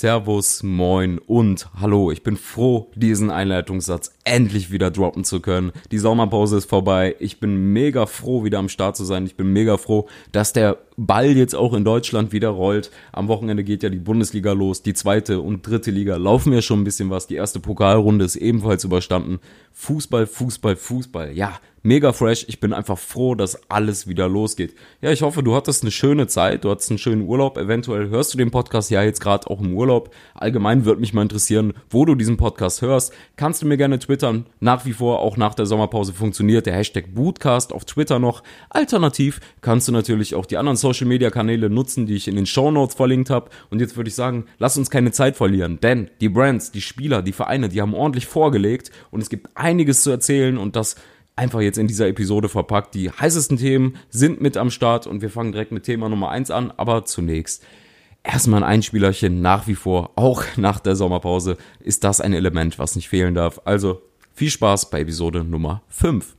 Servus, Moin und Hallo. Ich bin froh, diesen Einleitungssatz endlich wieder droppen zu können. Die Sommerpause ist vorbei. Ich bin mega froh, wieder am Start zu sein. Ich bin mega froh, dass der Ball jetzt auch in Deutschland wieder rollt. Am Wochenende geht ja die Bundesliga los. Die zweite und dritte Liga laufen ja schon ein bisschen was. Die erste Pokalrunde ist ebenfalls überstanden. Fußball, Fußball, Fußball. Ja, mega fresh. Ich bin einfach froh, dass alles wieder losgeht. Ja, ich hoffe, du hattest eine schöne Zeit, du hattest einen schönen Urlaub. Eventuell hörst du den Podcast ja jetzt gerade auch im Urlaub. Allgemein würde mich mal interessieren, wo du diesen Podcast hörst. Kannst du mir gerne twittern. Nach wie vor, auch nach der Sommerpause funktioniert der Hashtag Bootcast auf Twitter noch. Alternativ kannst du natürlich auch die anderen Social Media Kanäle nutzen, die ich in den Show Notes verlinkt habe. Und jetzt würde ich sagen, lass uns keine Zeit verlieren, denn die Brands, die Spieler, die Vereine, die haben ordentlich vorgelegt und es gibt einiges zu erzählen und das einfach jetzt in dieser Episode verpackt. Die heißesten Themen sind mit am Start und wir fangen direkt mit Thema Nummer eins an. Aber zunächst erstmal ein Einspielerchen. Nach wie vor, auch nach der Sommerpause, ist das ein Element, was nicht fehlen darf. Also viel Spaß bei Episode Nummer 5.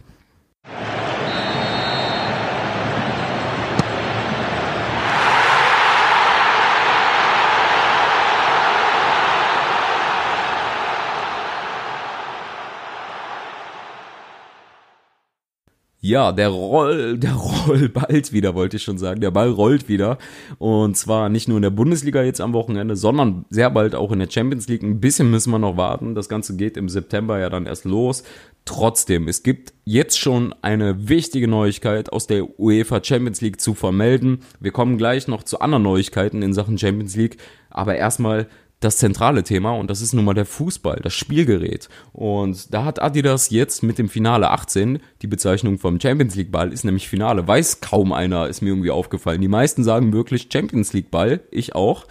Ja, der Roll, der Roll bald wieder, wollte ich schon sagen. Der Ball rollt wieder. Und zwar nicht nur in der Bundesliga jetzt am Wochenende, sondern sehr bald auch in der Champions League. Ein bisschen müssen wir noch warten. Das Ganze geht im September ja dann erst los. Trotzdem, es gibt jetzt schon eine wichtige Neuigkeit aus der UEFA Champions League zu vermelden. Wir kommen gleich noch zu anderen Neuigkeiten in Sachen Champions League. Aber erstmal das zentrale Thema und das ist nun mal der Fußball, das Spielgerät. Und da hat Adidas jetzt mit dem Finale 18, die Bezeichnung vom Champions League Ball ist nämlich Finale, weiß kaum einer, ist mir irgendwie aufgefallen. Die meisten sagen wirklich Champions League Ball, ich auch.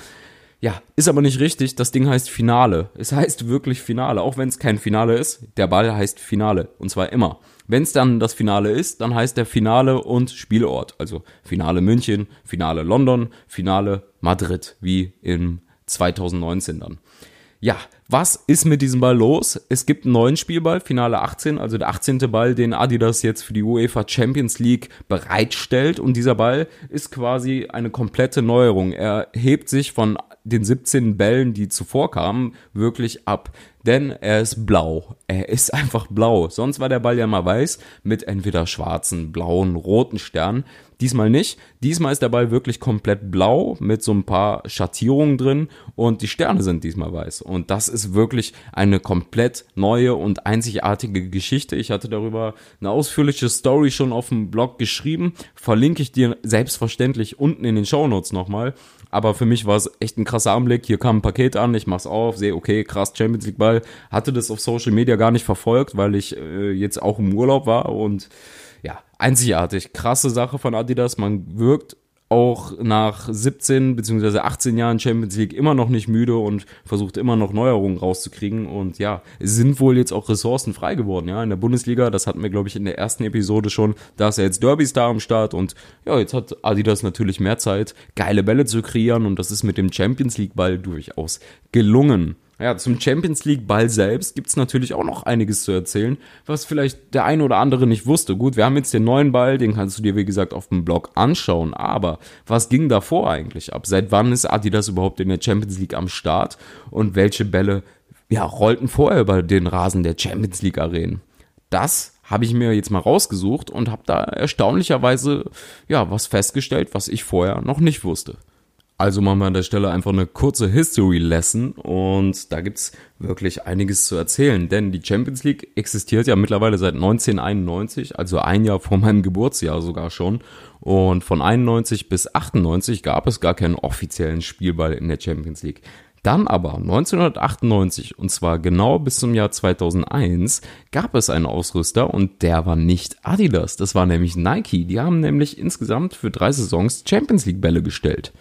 Ja, ist aber nicht richtig, das Ding heißt Finale. Es heißt wirklich Finale, auch wenn es kein Finale ist, der Ball heißt Finale und zwar immer. Wenn es dann das Finale ist, dann heißt der Finale und Spielort, also Finale München, Finale London, Finale Madrid, wie im 2019 dann. Ja, was ist mit diesem Ball los? Es gibt einen neuen Spielball, Finale 18, also der 18. Ball, den Adidas jetzt für die UEFA Champions League bereitstellt. Und dieser Ball ist quasi eine komplette Neuerung. Er hebt sich von den 17 Bällen, die zuvor kamen, wirklich ab. Denn er ist blau. Er ist einfach blau. Sonst war der Ball ja mal weiß mit entweder schwarzen, blauen, roten Sternen. Diesmal nicht. Diesmal ist der Ball wirklich komplett blau mit so ein paar Schattierungen drin und die Sterne sind diesmal weiß. Und das ist wirklich eine komplett neue und einzigartige Geschichte. Ich hatte darüber eine ausführliche Story schon auf dem Blog geschrieben. Verlinke ich dir selbstverständlich unten in den Show Notes nochmal. Aber für mich war es echt ein krasser Anblick. Hier kam ein Paket an, ich mach's auf, sehe, okay, krass, Champions League Ball. Hatte das auf Social Media gar nicht verfolgt, weil ich äh, jetzt auch im Urlaub war und einzigartig. Krasse Sache von Adidas. Man wirkt auch nach 17 bzw. 18 Jahren Champions League immer noch nicht müde und versucht immer noch Neuerungen rauszukriegen. Und ja, sind wohl jetzt auch Ressourcen frei geworden, ja, in der Bundesliga. Das hatten wir, glaube ich, in der ersten Episode schon. Da ist ja jetzt Derby Star am Start und ja, jetzt hat Adidas natürlich mehr Zeit, geile Bälle zu kreieren und das ist mit dem Champions League Ball durchaus gelungen. Ja, zum Champions League Ball selbst gibt's natürlich auch noch einiges zu erzählen, was vielleicht der eine oder andere nicht wusste. Gut, wir haben jetzt den neuen Ball, den kannst du dir wie gesagt auf dem Blog anschauen, aber was ging davor eigentlich ab? Seit wann ist Adidas überhaupt in der Champions League am Start und welche Bälle ja, rollten vorher über den Rasen der Champions League Arenen? Das habe ich mir jetzt mal rausgesucht und habe da erstaunlicherweise ja was festgestellt, was ich vorher noch nicht wusste. Also machen wir an der Stelle einfach eine kurze History Lesson und da gibt's wirklich einiges zu erzählen, denn die Champions League existiert ja mittlerweile seit 1991, also ein Jahr vor meinem Geburtsjahr sogar schon und von 91 bis 98 gab es gar keinen offiziellen Spielball in der Champions League. Dann aber 1998 und zwar genau bis zum Jahr 2001 gab es einen Ausrüster und der war nicht Adidas, das war nämlich Nike. Die haben nämlich insgesamt für drei Saisons Champions League Bälle gestellt.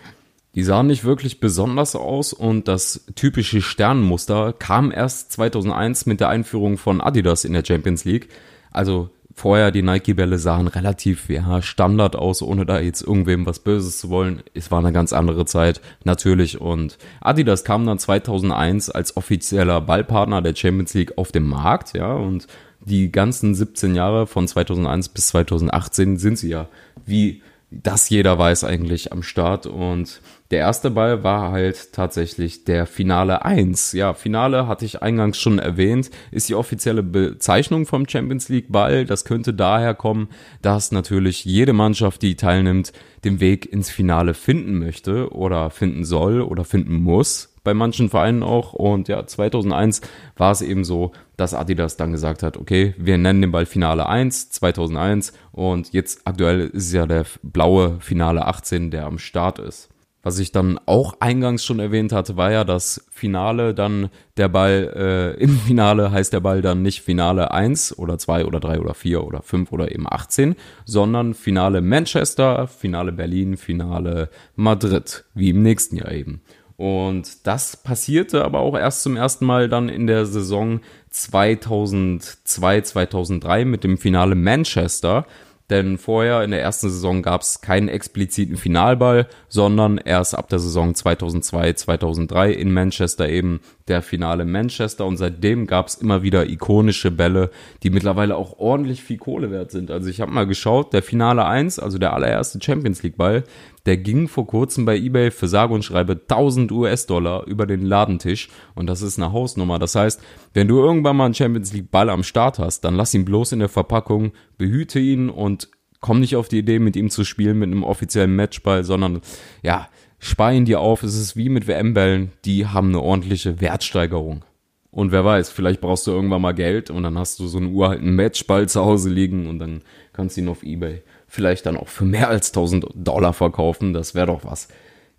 Die sahen nicht wirklich besonders aus und das typische Sternenmuster kam erst 2001 mit der Einführung von Adidas in der Champions League. Also vorher die Nike-Bälle sahen relativ ja, Standard aus, ohne da jetzt irgendwem was Böses zu wollen. Es war eine ganz andere Zeit, natürlich. Und Adidas kam dann 2001 als offizieller Ballpartner der Champions League auf den Markt, ja, und die ganzen 17 Jahre von 2001 bis 2018 sind sie ja, wie das jeder weiß eigentlich am Start und Der erste Ball war halt tatsächlich der Finale 1. Ja, Finale hatte ich eingangs schon erwähnt, ist die offizielle Bezeichnung vom Champions League Ball. Das könnte daher kommen, dass natürlich jede Mannschaft, die teilnimmt, den Weg ins Finale finden möchte oder finden soll oder finden muss. Bei manchen Vereinen auch. Und ja, 2001 war es eben so, dass Adidas dann gesagt hat, okay, wir nennen den Ball Finale 1, 2001. Und jetzt aktuell ist es ja der blaue Finale 18, der am Start ist. Was ich dann auch eingangs schon erwähnt hatte, war ja das Finale dann der Ball, äh, im Finale heißt der Ball dann nicht Finale 1 oder 2 oder 3 oder 4 oder 5 oder eben 18, sondern Finale Manchester, Finale Berlin, Finale Madrid, wie im nächsten Jahr eben. Und das passierte aber auch erst zum ersten Mal dann in der Saison 2002, 2003 mit dem Finale Manchester denn vorher in der ersten Saison gab es keinen expliziten Finalball, sondern erst ab der Saison 2002, 2003 in Manchester eben der Finale Manchester und seitdem gab es immer wieder ikonische Bälle, die mittlerweile auch ordentlich viel Kohle wert sind. Also ich habe mal geschaut, der Finale 1, also der allererste Champions League Ball, der ging vor kurzem bei eBay für sage und schreibe 1000 US-Dollar über den Ladentisch und das ist eine Hausnummer. Das heißt, wenn du irgendwann mal einen Champions League Ball am Start hast, dann lass ihn bloß in der Verpackung, behüte ihn und komm nicht auf die Idee, mit ihm zu spielen mit einem offiziellen Matchball, sondern ja, spar ihn dir auf. Es ist wie mit WM-Bällen, die haben eine ordentliche Wertsteigerung. Und wer weiß, vielleicht brauchst du irgendwann mal Geld und dann hast du so einen uralten Matchball zu Hause liegen und dann kannst du ihn auf Ebay vielleicht dann auch für mehr als 1000 Dollar verkaufen. Das wäre doch was.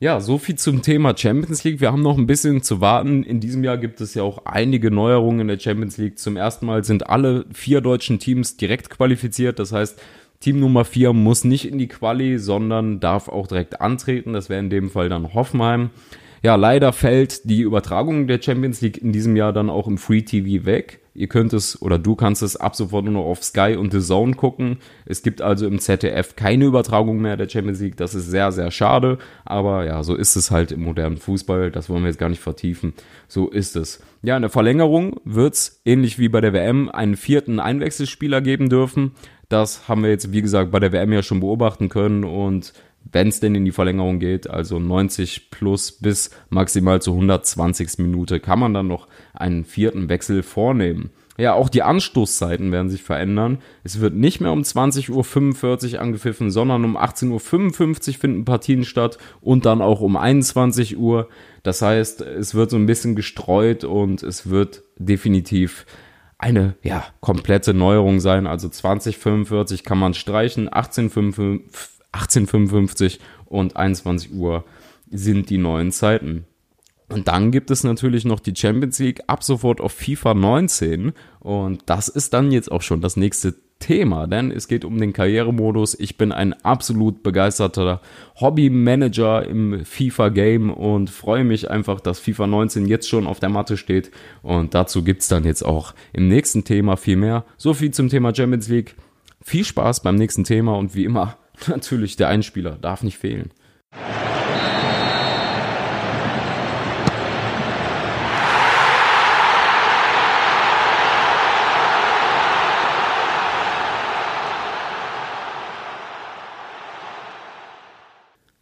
Ja, so viel zum Thema Champions League. Wir haben noch ein bisschen zu warten. In diesem Jahr gibt es ja auch einige Neuerungen in der Champions League. Zum ersten Mal sind alle vier deutschen Teams direkt qualifiziert. Das heißt, Team Nummer vier muss nicht in die Quali, sondern darf auch direkt antreten. Das wäre in dem Fall dann Hoffenheim. Ja, leider fällt die Übertragung der Champions League in diesem Jahr dann auch im Free TV weg. Ihr könnt es oder du kannst es ab sofort nur noch auf Sky und The Zone gucken. Es gibt also im ZDF keine Übertragung mehr der Champions League. Das ist sehr, sehr schade. Aber ja, so ist es halt im modernen Fußball. Das wollen wir jetzt gar nicht vertiefen. So ist es. Ja, in der Verlängerung wird es, ähnlich wie bei der WM, einen vierten Einwechselspieler geben dürfen. Das haben wir jetzt, wie gesagt, bei der WM ja schon beobachten können und wenn es denn in die Verlängerung geht, also 90 plus bis maximal zur 120. Minute, kann man dann noch einen vierten Wechsel vornehmen. Ja, auch die Anstoßzeiten werden sich verändern. Es wird nicht mehr um 20.45 Uhr angepfiffen, sondern um 18.55 Uhr finden Partien statt und dann auch um 21 Uhr. Das heißt, es wird so ein bisschen gestreut und es wird definitiv eine ja, komplette Neuerung sein. Also 2045 kann man streichen, 1855, 1855 und 21 Uhr sind die neuen Zeiten. Und dann gibt es natürlich noch die Champions League ab sofort auf FIFA 19 und das ist dann jetzt auch schon das nächste Thema, denn es geht um den Karrieremodus. Ich bin ein absolut begeisterter Hobbymanager im FIFA-Game und freue mich einfach, dass FIFA 19 jetzt schon auf der Matte steht. Und dazu gibt es dann jetzt auch im nächsten Thema viel mehr. So viel zum Thema Champions League. Viel Spaß beim nächsten Thema und wie immer natürlich der Einspieler darf nicht fehlen.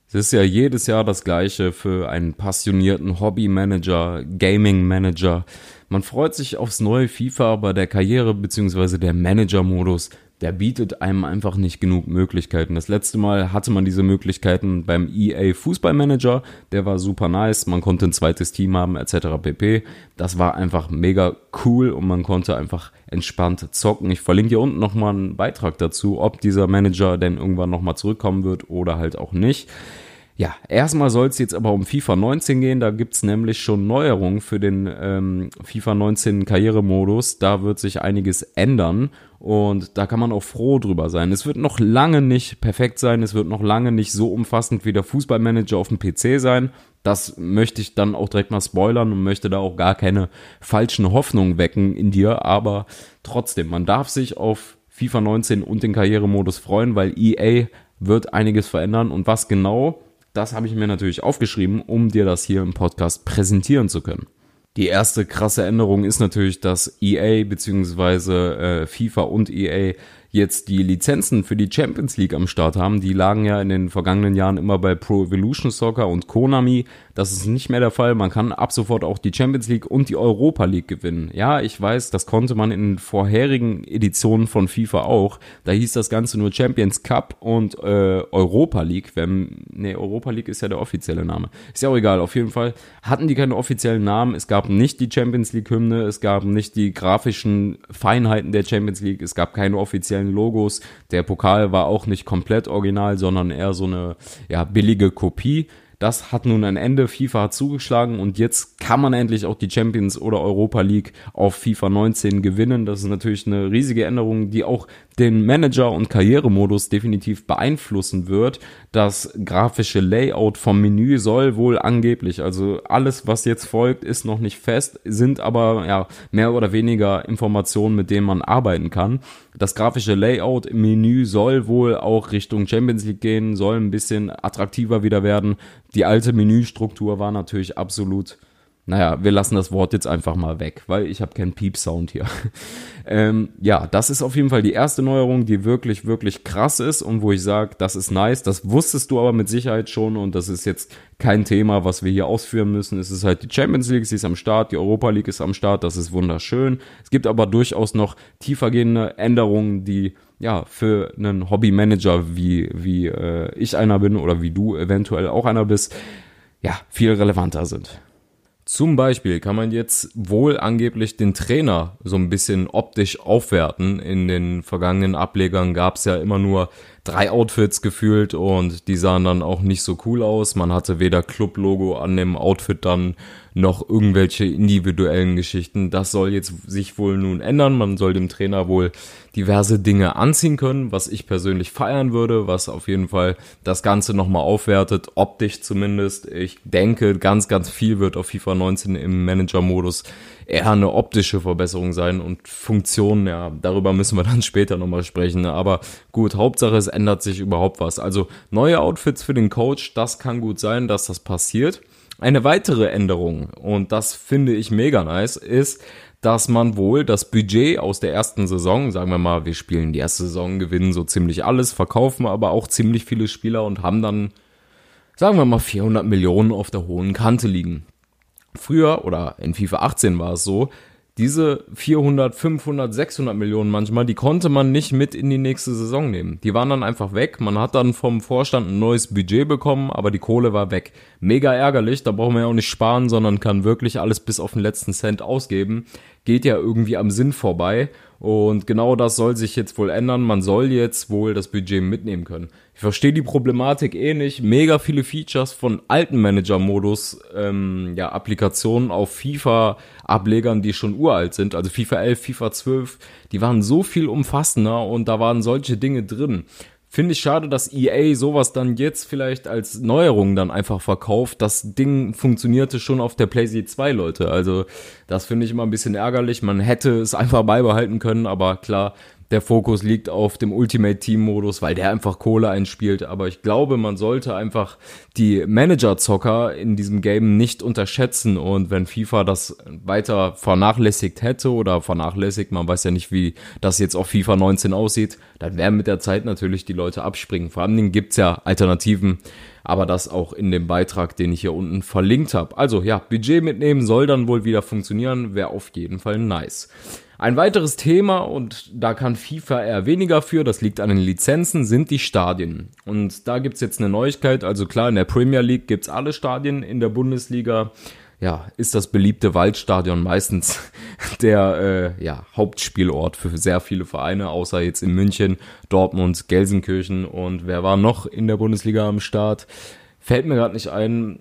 Es ist ja jedes Jahr das gleiche für einen passionierten Hobby-Manager, Gaming-Manager. Man freut sich aufs neue FIFA, aber der Karriere- bzw. der Manager-Modus, der bietet einem einfach nicht genug Möglichkeiten. Das letzte Mal hatte man diese Möglichkeiten beim EA Fußballmanager, der war super nice, man konnte ein zweites Team haben etc. pp. Das war einfach mega cool und man konnte einfach entspannt zocken. Ich verlinke hier unten nochmal einen Beitrag dazu, ob dieser Manager denn irgendwann nochmal zurückkommen wird oder halt auch nicht. Ja, erstmal soll es jetzt aber um FIFA 19 gehen. Da gibt's nämlich schon Neuerungen für den ähm, FIFA 19 Karrieremodus. Da wird sich einiges ändern und da kann man auch froh drüber sein. Es wird noch lange nicht perfekt sein. Es wird noch lange nicht so umfassend wie der Fußballmanager auf dem PC sein. Das möchte ich dann auch direkt mal spoilern und möchte da auch gar keine falschen Hoffnungen wecken in dir. Aber trotzdem, man darf sich auf FIFA 19 und den Karrieremodus freuen, weil EA wird einiges verändern und was genau das habe ich mir natürlich aufgeschrieben, um dir das hier im Podcast präsentieren zu können. Die erste krasse Änderung ist natürlich, dass EA bzw. Äh, FIFA und EA jetzt die Lizenzen für die Champions League am Start haben, die lagen ja in den vergangenen Jahren immer bei Pro Evolution Soccer und Konami. Das ist nicht mehr der Fall. Man kann ab sofort auch die Champions League und die Europa League gewinnen. Ja, ich weiß, das konnte man in vorherigen Editionen von FIFA auch. Da hieß das Ganze nur Champions Cup und äh, Europa League. Wenn, nee, Europa League ist ja der offizielle Name. Ist ja auch egal. Auf jeden Fall hatten die keine offiziellen Namen. Es gab nicht die Champions League Hymne. Es gab nicht die grafischen Feinheiten der Champions League. Es gab keine offiziellen Logos. Der Pokal war auch nicht komplett original, sondern eher so eine ja, billige Kopie. Das hat nun ein Ende. FIFA hat zugeschlagen und jetzt kann man endlich auch die Champions oder Europa League auf FIFA 19 gewinnen. Das ist natürlich eine riesige Änderung, die auch den Manager- und Karrieremodus definitiv beeinflussen wird. Das grafische Layout vom Menü soll wohl angeblich, also alles, was jetzt folgt, ist noch nicht fest, sind aber ja mehr oder weniger Informationen, mit denen man arbeiten kann. Das grafische Layout im Menü soll wohl auch Richtung Champions League gehen, soll ein bisschen attraktiver wieder werden. Die alte Menüstruktur war natürlich absolut naja, wir lassen das Wort jetzt einfach mal weg, weil ich habe keinen Piep-Sound hier. ähm, ja, das ist auf jeden Fall die erste Neuerung, die wirklich, wirklich krass ist und wo ich sage, das ist nice. Das wusstest du aber mit Sicherheit schon und das ist jetzt kein Thema, was wir hier ausführen müssen. Es ist halt die Champions League, sie ist am Start, die Europa League ist am Start, das ist wunderschön. Es gibt aber durchaus noch tiefergehende Änderungen, die ja, für einen Hobbymanager, wie, wie äh, ich einer bin oder wie du eventuell auch einer bist, ja, viel relevanter sind. Zum Beispiel kann man jetzt wohl angeblich den Trainer so ein bisschen optisch aufwerten. In den vergangenen Ablegern gab es ja immer nur drei Outfits gefühlt und die sahen dann auch nicht so cool aus. Man hatte weder Club-Logo an dem Outfit dann noch irgendwelche individuellen Geschichten. Das soll jetzt sich wohl nun ändern. Man soll dem Trainer wohl diverse Dinge anziehen können, was ich persönlich feiern würde, was auf jeden Fall das Ganze nochmal aufwertet, optisch zumindest. Ich denke, ganz, ganz viel wird auf FIFA 19 im Manager-Modus eher eine optische Verbesserung sein und Funktionen, ja, darüber müssen wir dann später nochmal sprechen. Aber gut, Hauptsache es ändert sich überhaupt was. Also neue Outfits für den Coach, das kann gut sein, dass das passiert. Eine weitere Änderung, und das finde ich mega nice, ist, dass man wohl das Budget aus der ersten Saison, sagen wir mal, wir spielen die erste Saison, gewinnen so ziemlich alles, verkaufen aber auch ziemlich viele Spieler und haben dann, sagen wir mal, 400 Millionen auf der hohen Kante liegen. Früher, oder in FIFA 18 war es so, diese 400, 500, 600 Millionen manchmal, die konnte man nicht mit in die nächste Saison nehmen. Die waren dann einfach weg. Man hat dann vom Vorstand ein neues Budget bekommen, aber die Kohle war weg. Mega ärgerlich, da braucht man ja auch nicht sparen, sondern kann wirklich alles bis auf den letzten Cent ausgeben. Geht ja irgendwie am Sinn vorbei. Und genau das soll sich jetzt wohl ändern. Man soll jetzt wohl das Budget mitnehmen können. Ich verstehe die Problematik eh nicht. Mega viele Features von alten Manager-Modus, ähm, ja, Applikationen auf FIFA-Ablegern, die schon uralt sind. Also FIFA 11, FIFA 12, die waren so viel umfassender und da waren solche Dinge drin. Finde ich schade, dass EA sowas dann jetzt vielleicht als Neuerung dann einfach verkauft. Das Ding funktionierte schon auf der PlayStation 2, Leute. Also das finde ich immer ein bisschen ärgerlich. Man hätte es einfach beibehalten können, aber klar, der Fokus liegt auf dem Ultimate Team Modus, weil der einfach Kohle einspielt. Aber ich glaube, man sollte einfach die Manager-Zocker in diesem Game nicht unterschätzen. Und wenn FIFA das weiter vernachlässigt hätte oder vernachlässigt, man weiß ja nicht, wie das jetzt auf FIFA 19 aussieht, dann werden mit der Zeit natürlich die Leute abspringen. Vor allen Dingen gibt's ja Alternativen, aber das auch in dem Beitrag, den ich hier unten verlinkt habe. Also ja, Budget mitnehmen soll dann wohl wieder funktionieren, wäre auf jeden Fall nice. Ein weiteres Thema, und da kann FIFA eher weniger für, das liegt an den Lizenzen, sind die Stadien. Und da gibt's jetzt eine Neuigkeit, also klar, in der Premier League gibt's alle Stadien, in der Bundesliga ja, ist das beliebte Waldstadion meistens der äh, ja, Hauptspielort für sehr viele Vereine, außer jetzt in München, Dortmund, Gelsenkirchen und wer war noch in der Bundesliga am Start? Fällt mir gerade nicht ein.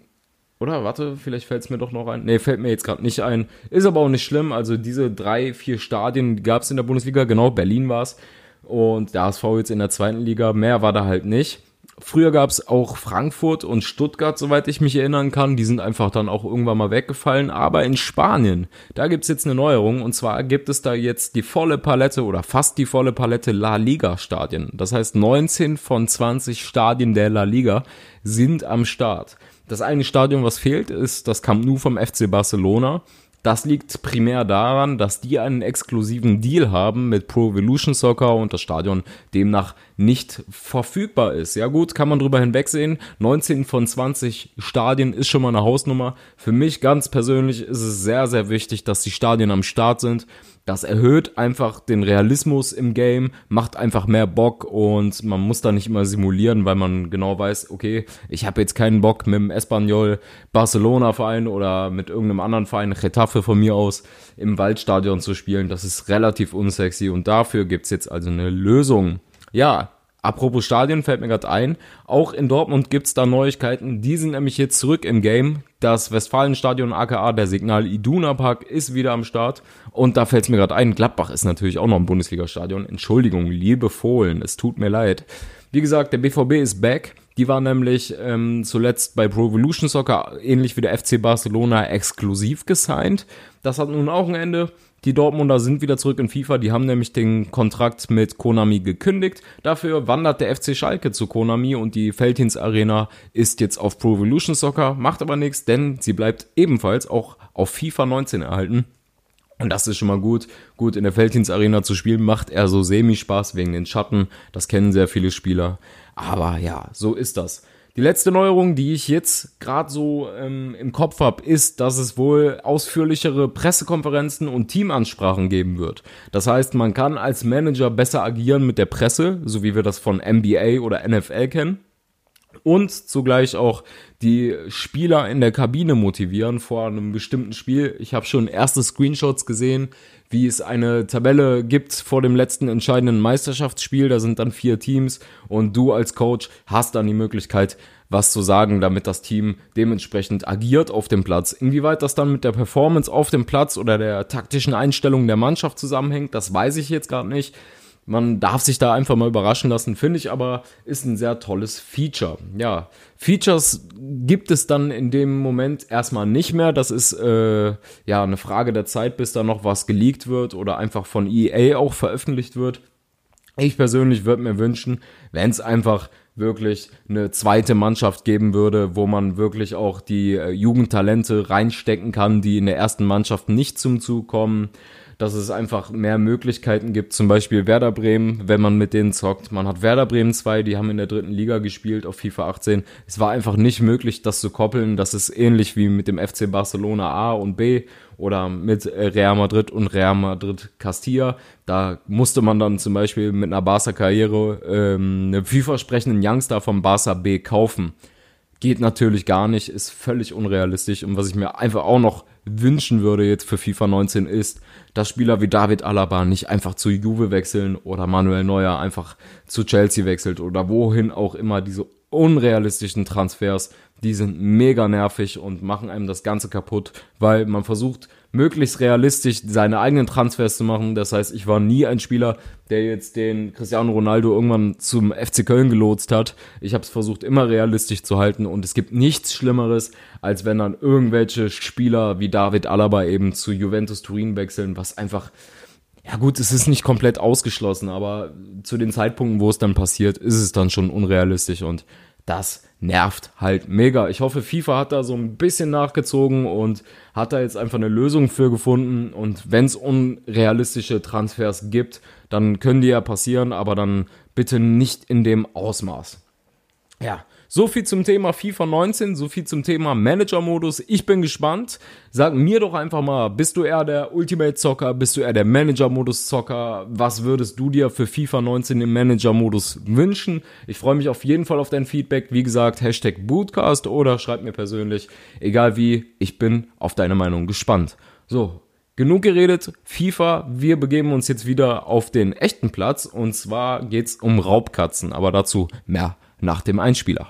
Oder warte, vielleicht fällt es mir doch noch ein. Nee, fällt mir jetzt gerade nicht ein. Ist aber auch nicht schlimm. Also diese drei, vier Stadien gab es in der Bundesliga. Genau, Berlin war es. Und der HSV jetzt in der zweiten Liga. Mehr war da halt nicht. Früher gab es auch Frankfurt und Stuttgart, soweit ich mich erinnern kann. Die sind einfach dann auch irgendwann mal weggefallen. Aber in Spanien, da gibt's jetzt eine Neuerung. Und zwar gibt es da jetzt die volle Palette oder fast die volle Palette La Liga-Stadien. Das heißt, 19 von 20 Stadien der La Liga sind am Start. Das eine Stadion, was fehlt, ist das Camp Nou vom FC Barcelona. Das liegt primär daran, dass die einen exklusiven Deal haben mit Pro Evolution Soccer und das Stadion demnach nicht verfügbar ist. Ja gut, kann man drüber hinwegsehen. 19 von 20 Stadien ist schon mal eine Hausnummer. Für mich ganz persönlich ist es sehr, sehr wichtig, dass die Stadien am Start sind. Das erhöht einfach den Realismus im Game, macht einfach mehr Bock und man muss da nicht immer simulieren, weil man genau weiß, okay, ich habe jetzt keinen Bock mit dem Espanyol Barcelona Verein oder mit irgendeinem anderen Verein, Getafe von mir aus, im Waldstadion zu spielen. Das ist relativ unsexy und dafür gibt's jetzt also eine Lösung. Ja, Apropos Stadien fällt mir gerade ein, auch in Dortmund gibt's da Neuigkeiten. Die sind nämlich jetzt zurück im Game. Das Westfalenstadion aka der Signal Iduna Park ist wieder am Start. Und da fällt's mir gerade ein, Gladbach ist natürlich auch noch ein Bundesliga-Stadion. Entschuldigung, liebe Fohlen, es tut mir leid. Wie gesagt, der BVB ist back. Die war nämlich ähm, zuletzt bei Pro Evolution Soccer ähnlich wie der FC Barcelona exklusiv gesigned. Das hat nun auch ein Ende. Die Dortmunder sind wieder zurück in FIFA. Die haben nämlich den Kontrakt mit Konami gekündigt. Dafür wandert der FC Schalke zu Konami und die Feldhins Arena ist jetzt auf Pro Evolution Soccer. Macht aber nichts, denn sie bleibt ebenfalls auch auf FIFA 19 erhalten. Und das ist schon mal gut. Gut, in der Feldhins Arena zu spielen macht eher so semi-Spaß wegen den Schatten. Das kennen sehr viele Spieler. Aber ja, so ist das. Die letzte Neuerung, die ich jetzt gerade so ähm, im Kopf habe, ist, dass es wohl ausführlichere Pressekonferenzen und Teamansprachen geben wird. Das heißt, man kann als Manager besser agieren mit der Presse, so wie wir das von NBA oder NFL kennen. Und zugleich auch die Spieler in der Kabine motivieren vor einem bestimmten Spiel. Ich habe schon erste Screenshots gesehen, wie es eine Tabelle gibt vor dem letzten entscheidenden Meisterschaftsspiel. Da sind dann vier Teams und du als Coach hast dann die Möglichkeit, was zu sagen, damit das Team dementsprechend agiert auf dem Platz. Inwieweit das dann mit der Performance auf dem Platz oder der taktischen Einstellung der Mannschaft zusammenhängt, das weiß ich jetzt gerade nicht. Man darf sich da einfach mal überraschen lassen, finde ich aber, ist ein sehr tolles Feature. Ja, Features gibt es dann in dem Moment erstmal nicht mehr. Das ist äh, ja eine Frage der Zeit, bis da noch was geleakt wird oder einfach von EA auch veröffentlicht wird. Ich persönlich würde mir wünschen, wenn es einfach wirklich eine zweite Mannschaft geben würde, wo man wirklich auch die äh, Jugendtalente reinstecken kann, die in der ersten Mannschaft nicht zum Zug kommen dass es einfach mehr Möglichkeiten gibt. Zum Beispiel Werder Bremen, wenn man mit denen zockt. Man hat Werder Bremen 2, die haben in der dritten Liga gespielt auf FIFA 18. Es war einfach nicht möglich, das zu koppeln. Das ist ähnlich wie mit dem FC Barcelona A und B oder mit Real Madrid und Real Madrid Castilla. Da musste man dann zum Beispiel mit einer Barca-Karriere ähm, einen vielversprechenden Youngster vom Barca B kaufen. Geht natürlich gar nicht, ist völlig unrealistisch. Und was ich mir einfach auch noch wünschen würde jetzt für FIFA 19 ist, dass Spieler wie David Alaba nicht einfach zu Juve wechseln oder Manuel Neuer einfach zu Chelsea wechselt oder wohin auch immer diese unrealistischen Transfers, die sind mega nervig und machen einem das Ganze kaputt, weil man versucht, möglichst realistisch seine eigenen Transfers zu machen. Das heißt, ich war nie ein Spieler, der jetzt den Cristiano Ronaldo irgendwann zum FC Köln gelotst hat. Ich habe es versucht, immer realistisch zu halten und es gibt nichts Schlimmeres, als wenn dann irgendwelche Spieler wie David Alaba eben zu Juventus Turin wechseln, was einfach ja gut, es ist nicht komplett ausgeschlossen, aber zu den Zeitpunkten, wo es dann passiert, ist es dann schon unrealistisch und das nervt halt mega. Ich hoffe, FIFA hat da so ein bisschen nachgezogen und hat da jetzt einfach eine Lösung für gefunden. Und wenn es unrealistische Transfers gibt, dann können die ja passieren, aber dann bitte nicht in dem Ausmaß. Ja, so viel zum Thema FIFA 19, so viel zum Thema Manager-Modus. Ich bin gespannt. Sag mir doch einfach mal, bist du eher der Ultimate-Zocker, bist du eher der Manager-Modus-Zocker? Was würdest du dir für FIFA 19 im Manager-Modus wünschen? Ich freue mich auf jeden Fall auf dein Feedback. Wie gesagt, Hashtag Bootcast oder schreib mir persönlich. Egal wie, ich bin auf deine Meinung gespannt. So, Genug geredet, FIFA, wir begeben uns jetzt wieder auf den echten Platz und zwar geht's um Raubkatzen, aber dazu mehr nach dem Einspieler.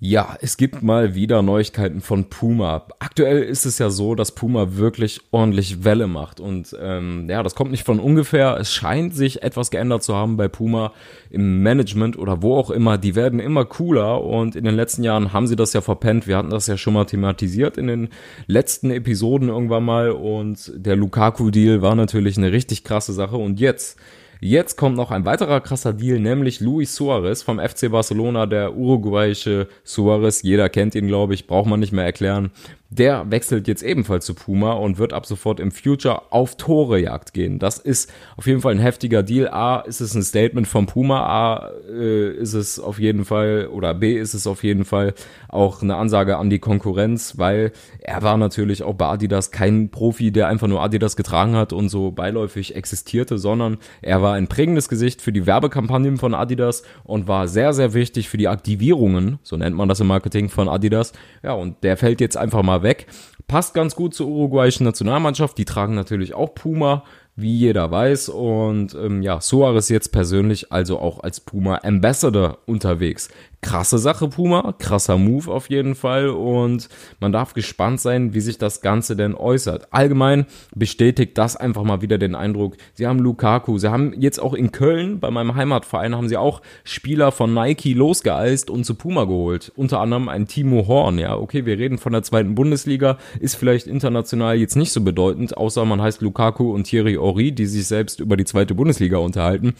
Ja, es gibt mal wieder Neuigkeiten von Puma. Aktuell ist es ja so, dass Puma wirklich ordentlich Welle macht. Und ähm, ja, das kommt nicht von ungefähr. Es scheint sich etwas geändert zu haben bei Puma im Management oder wo auch immer. Die werden immer cooler und in den letzten Jahren haben sie das ja verpennt. Wir hatten das ja schon mal thematisiert in den letzten Episoden irgendwann mal. Und der Lukaku-Deal war natürlich eine richtig krasse Sache. Und jetzt Jetzt kommt noch ein weiterer krasser Deal, nämlich Luis Suarez vom FC Barcelona, der uruguayische Suarez. Jeder kennt ihn, glaube ich, braucht man nicht mehr erklären. Der wechselt jetzt ebenfalls zu Puma und wird ab sofort im Future auf Torejagd gehen. Das ist auf jeden Fall ein heftiger Deal. A, ist es ein Statement von Puma. A, äh, ist es auf jeden Fall, oder B, ist es auf jeden Fall auch eine Ansage an die Konkurrenz, weil er war natürlich auch bei Adidas kein Profi, der einfach nur Adidas getragen hat und so beiläufig existierte, sondern er war ein prägendes Gesicht für die Werbekampagnen von Adidas und war sehr, sehr wichtig für die Aktivierungen, so nennt man das im Marketing von Adidas. Ja, und der fällt jetzt einfach mal weg. Passt ganz gut zur uruguayischen Nationalmannschaft. Die tragen natürlich auch Puma, wie jeder weiß. Und ähm, ja, Suarez jetzt persönlich also auch als Puma Ambassador unterwegs krasse Sache, Puma. Krasser Move auf jeden Fall. Und man darf gespannt sein, wie sich das Ganze denn äußert. Allgemein bestätigt das einfach mal wieder den Eindruck, sie haben Lukaku. Sie haben jetzt auch in Köln, bei meinem Heimatverein, haben sie auch Spieler von Nike losgeeist und zu Puma geholt. Unter anderem ein Timo Horn. Ja, okay, wir reden von der zweiten Bundesliga. Ist vielleicht international jetzt nicht so bedeutend, außer man heißt Lukaku und Thierry Ori, die sich selbst über die zweite Bundesliga unterhalten.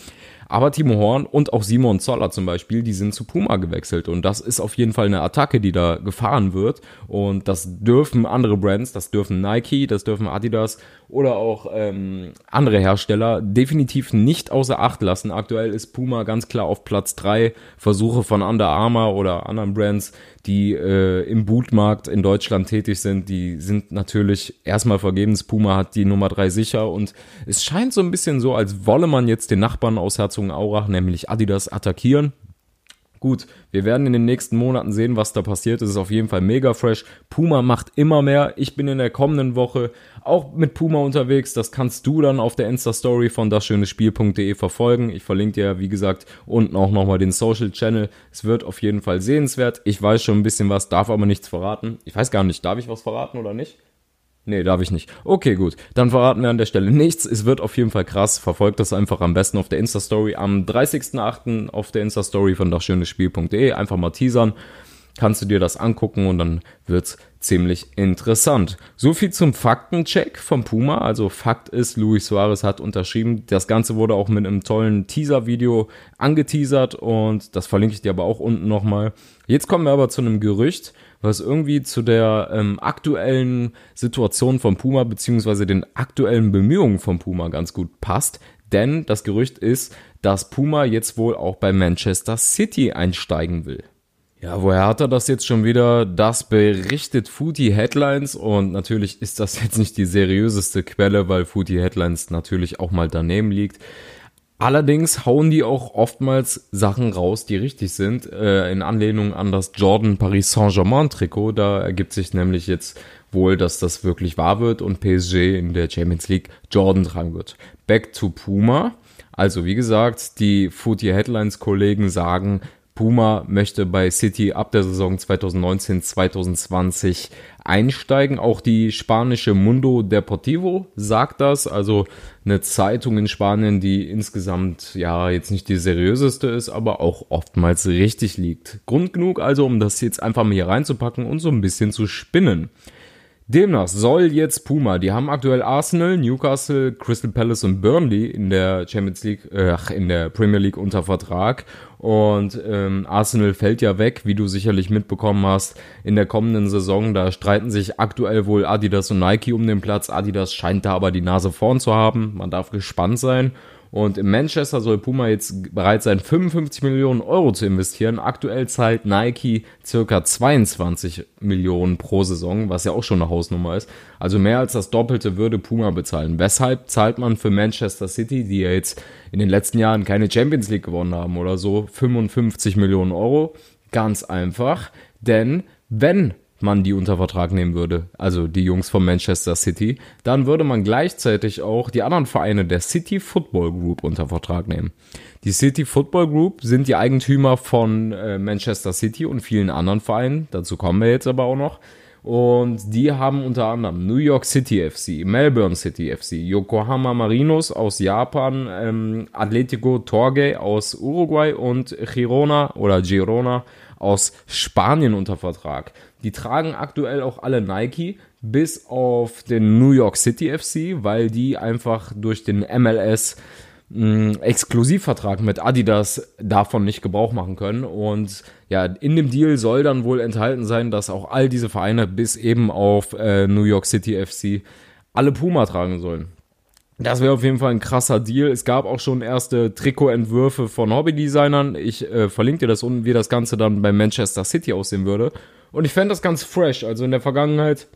Aber Timo Horn und auch Simon Zoller zum Beispiel, die sind zu Puma gewechselt. Und das ist auf jeden Fall eine Attacke, die da gefahren wird. Und das dürfen andere Brands, das dürfen Nike, das dürfen Adidas oder auch ähm, andere Hersteller definitiv nicht außer Acht lassen. Aktuell ist Puma ganz klar auf Platz drei Versuche von Under Armour oder anderen Brands, die äh, im Bootmarkt in Deutschland tätig sind, die sind natürlich erstmal vergebens. Puma hat die Nummer drei sicher und es scheint so ein bisschen so, als wolle man jetzt den Nachbarn aus Herzogenaurach, nämlich Adidas, attackieren. Gut, wir werden in den nächsten Monaten sehen, was da passiert. Es ist auf jeden Fall mega fresh. Puma macht immer mehr. Ich bin in der kommenden Woche auch mit Puma unterwegs. Das kannst du dann auf der Insta-Story von dasschönespiel.de verfolgen. Ich verlinke dir, wie gesagt, unten auch nochmal den Social Channel. Es wird auf jeden Fall sehenswert. Ich weiß schon ein bisschen was, darf aber nichts verraten. Ich weiß gar nicht, darf ich was verraten oder nicht? Nee, darf ich nicht. Okay, gut. Dann verraten wir an der Stelle nichts. Es wird auf jeden Fall krass. Verfolgt das einfach am besten auf der Insta-Story. Am 30.08. auf der Insta-Story von dachschönespiel.de. Einfach mal teasern. Kannst du dir das angucken und dann wird's ziemlich interessant. So viel zum Faktencheck vom Puma. Also Fakt ist, Luis Suarez hat unterschrieben. Das Ganze wurde auch mit einem tollen Teaser-Video angeteasert und das verlinke ich dir aber auch unten nochmal. Jetzt kommen wir aber zu einem Gerücht was irgendwie zu der ähm, aktuellen Situation von Puma beziehungsweise den aktuellen Bemühungen von Puma ganz gut passt. Denn das Gerücht ist, dass Puma jetzt wohl auch bei Manchester City einsteigen will. Ja, woher hat er das jetzt schon wieder? Das berichtet Footy Headlines und natürlich ist das jetzt nicht die seriöseste Quelle, weil Footy Headlines natürlich auch mal daneben liegt. Allerdings hauen die auch oftmals Sachen raus, die richtig sind, äh, in Anlehnung an das Jordan Paris Saint-Germain Trikot. Da ergibt sich nämlich jetzt wohl, dass das wirklich wahr wird und PSG in der Champions League Jordan tragen wird. Back to Puma. Also wie gesagt, die Footy Headlines Kollegen sagen, Puma möchte bei City ab der Saison 2019-2020 einsteigen. Auch die spanische Mundo Deportivo sagt das, also eine Zeitung in Spanien, die insgesamt ja jetzt nicht die seriöseste ist, aber auch oftmals richtig liegt. Grund genug also, um das jetzt einfach mal hier reinzupacken und so ein bisschen zu spinnen. Demnach soll jetzt Puma, die haben aktuell Arsenal, Newcastle, Crystal Palace und Burnley in der Champions League, äh, in der Premier League unter Vertrag. Und ähm, Arsenal fällt ja weg, wie du sicherlich mitbekommen hast, in der kommenden Saison. Da streiten sich aktuell wohl Adidas und Nike um den Platz. Adidas scheint da aber die Nase vorn zu haben. Man darf gespannt sein. Und in Manchester soll Puma jetzt bereit sein, 55 Millionen Euro zu investieren. Aktuell zahlt Nike circa 22 Millionen pro Saison, was ja auch schon eine Hausnummer ist. Also mehr als das Doppelte würde Puma bezahlen. Weshalb zahlt man für Manchester City, die ja jetzt in den letzten Jahren keine Champions League gewonnen haben oder so, 55 Millionen Euro? Ganz einfach, denn wenn man die unter Vertrag nehmen würde, also die Jungs von Manchester City, dann würde man gleichzeitig auch die anderen Vereine der City Football Group unter Vertrag nehmen. Die City Football Group sind die Eigentümer von äh, Manchester City und vielen anderen Vereinen, dazu kommen wir jetzt aber auch noch. Und die haben unter anderem New York City FC, Melbourne City FC, Yokohama Marinos aus Japan, ähm, Atletico Torge aus Uruguay und Girona oder Girona aus Spanien unter Vertrag. Die tragen aktuell auch alle Nike, bis auf den New York City FC, weil die einfach durch den MLS Exklusivvertrag mit Adidas davon nicht Gebrauch machen können. Und ja, in dem Deal soll dann wohl enthalten sein, dass auch all diese Vereine bis eben auf äh, New York City FC alle Puma tragen sollen. Das wäre auf jeden Fall ein krasser Deal. Es gab auch schon erste Trikotentwürfe von Hobbydesignern. Ich äh, verlinke dir das unten, wie das Ganze dann bei Manchester City aussehen würde. Und ich fände das ganz fresh. Also in der Vergangenheit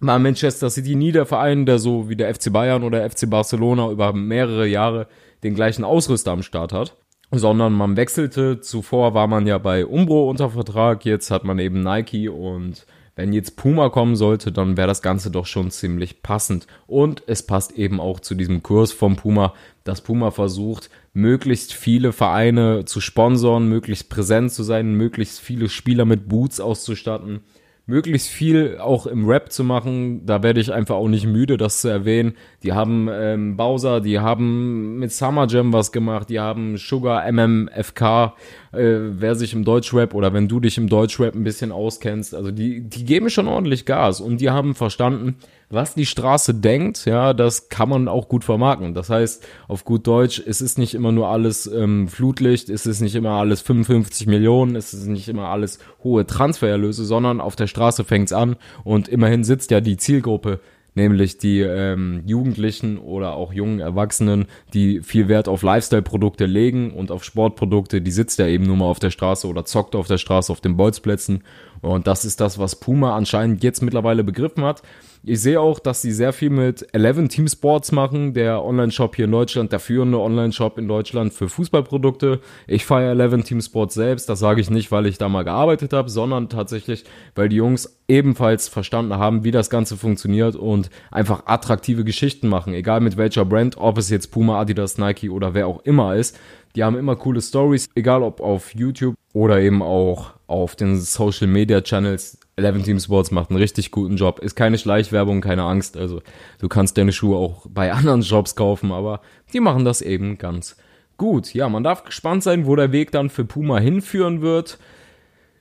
war Manchester City nie der Verein, der so wie der FC Bayern oder FC Barcelona über mehrere Jahre den gleichen Ausrüster am Start hat, sondern man wechselte. Zuvor war man ja bei Umbro unter Vertrag, jetzt hat man eben Nike und wenn jetzt Puma kommen sollte, dann wäre das Ganze doch schon ziemlich passend. Und es passt eben auch zu diesem Kurs vom Puma, dass Puma versucht, möglichst viele Vereine zu sponsoren, möglichst präsent zu sein, möglichst viele Spieler mit Boots auszustatten möglichst viel auch im Rap zu machen. Da werde ich einfach auch nicht müde, das zu erwähnen. Die haben ähm, Bowser, die haben mit Summer Jam was gemacht, die haben Sugar MMFK, äh, wer sich im Deutschrap oder wenn du dich im Deutschrap ein bisschen auskennst. Also die, die geben schon ordentlich Gas und die haben verstanden, was die Straße denkt, ja, das kann man auch gut vermarkten. Das heißt, auf gut Deutsch, es ist nicht immer nur alles ähm, Flutlicht, es ist nicht immer alles 55 Millionen, es ist nicht immer alles hohe Transfererlöse, sondern auf der Straße fängt's an und immerhin sitzt ja die Zielgruppe nämlich die ähm, Jugendlichen oder auch jungen Erwachsenen, die viel Wert auf Lifestyle-Produkte legen und auf Sportprodukte, die sitzt ja eben nur mal auf der Straße oder zockt auf der Straße auf den Bolzplätzen. Und das ist das, was Puma anscheinend jetzt mittlerweile begriffen hat. Ich sehe auch, dass sie sehr viel mit Eleven Team Sports machen, der Online-Shop hier in Deutschland, der führende Online-Shop in Deutschland für Fußballprodukte. Ich feiere Eleven Team Sports selbst, das sage ich nicht, weil ich da mal gearbeitet habe, sondern tatsächlich, weil die Jungs ebenfalls verstanden haben, wie das Ganze funktioniert und einfach attraktive Geschichten machen, egal mit welcher Brand, ob es jetzt Puma, Adidas, Nike oder wer auch immer ist. Die haben immer coole Stories, egal ob auf YouTube oder eben auch auf den Social Media Channels. Eleven Team Sports macht einen richtig guten Job. Ist keine Schleichwerbung, keine Angst. Also du kannst deine Schuhe auch bei anderen Shops kaufen, aber die machen das eben ganz gut. Ja, man darf gespannt sein, wo der Weg dann für Puma hinführen wird.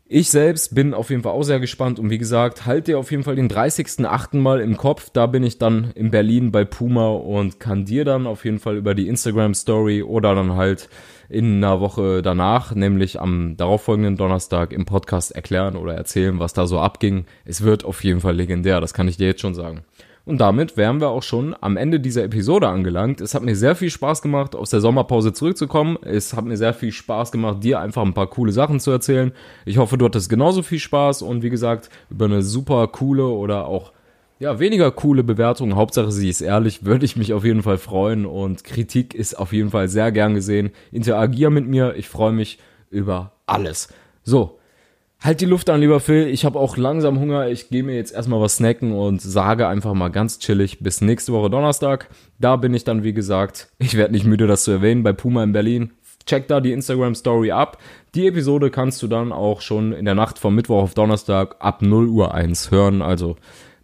Ich selbst bin auf jeden Fall auch sehr gespannt und wie gesagt, halt dir auf jeden Fall den 30.8. mal im Kopf. Da bin ich dann in Berlin bei Puma und kann dir dann auf jeden Fall über die Instagram Story oder dann halt in einer Woche danach, nämlich am darauffolgenden Donnerstag im Podcast erklären oder erzählen, was da so abging. Es wird auf jeden Fall legendär, das kann ich dir jetzt schon sagen. Und damit wären wir auch schon am Ende dieser Episode angelangt. Es hat mir sehr viel Spaß gemacht, aus der Sommerpause zurückzukommen. Es hat mir sehr viel Spaß gemacht, dir einfach ein paar coole Sachen zu erzählen. Ich hoffe, du hattest genauso viel Spaß und wie gesagt, über eine super coole oder auch ja, weniger coole Bewertung. Hauptsache sie ist ehrlich, würde ich mich auf jeden Fall freuen und Kritik ist auf jeden Fall sehr gern gesehen. Interagier mit mir, ich freue mich über alles. So, halt die Luft an, lieber Phil. Ich habe auch langsam Hunger. Ich gehe mir jetzt erstmal was snacken und sage einfach mal ganz chillig bis nächste Woche Donnerstag. Da bin ich dann, wie gesagt, ich werde nicht müde, das zu erwähnen, bei Puma in Berlin. Check da die Instagram Story ab. Die Episode kannst du dann auch schon in der Nacht vom Mittwoch auf Donnerstag ab 0 Uhr 1 hören. Also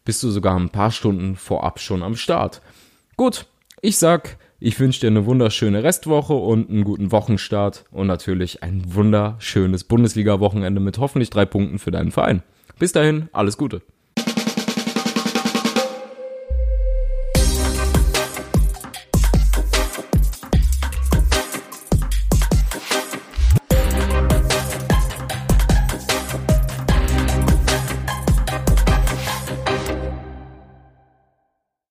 bist du sogar ein paar Stunden vorab schon am Start. Gut, ich sag, ich wünsche dir eine wunderschöne Restwoche und einen guten Wochenstart und natürlich ein wunderschönes Bundesliga-Wochenende mit hoffentlich drei Punkten für deinen Verein. Bis dahin, alles Gute.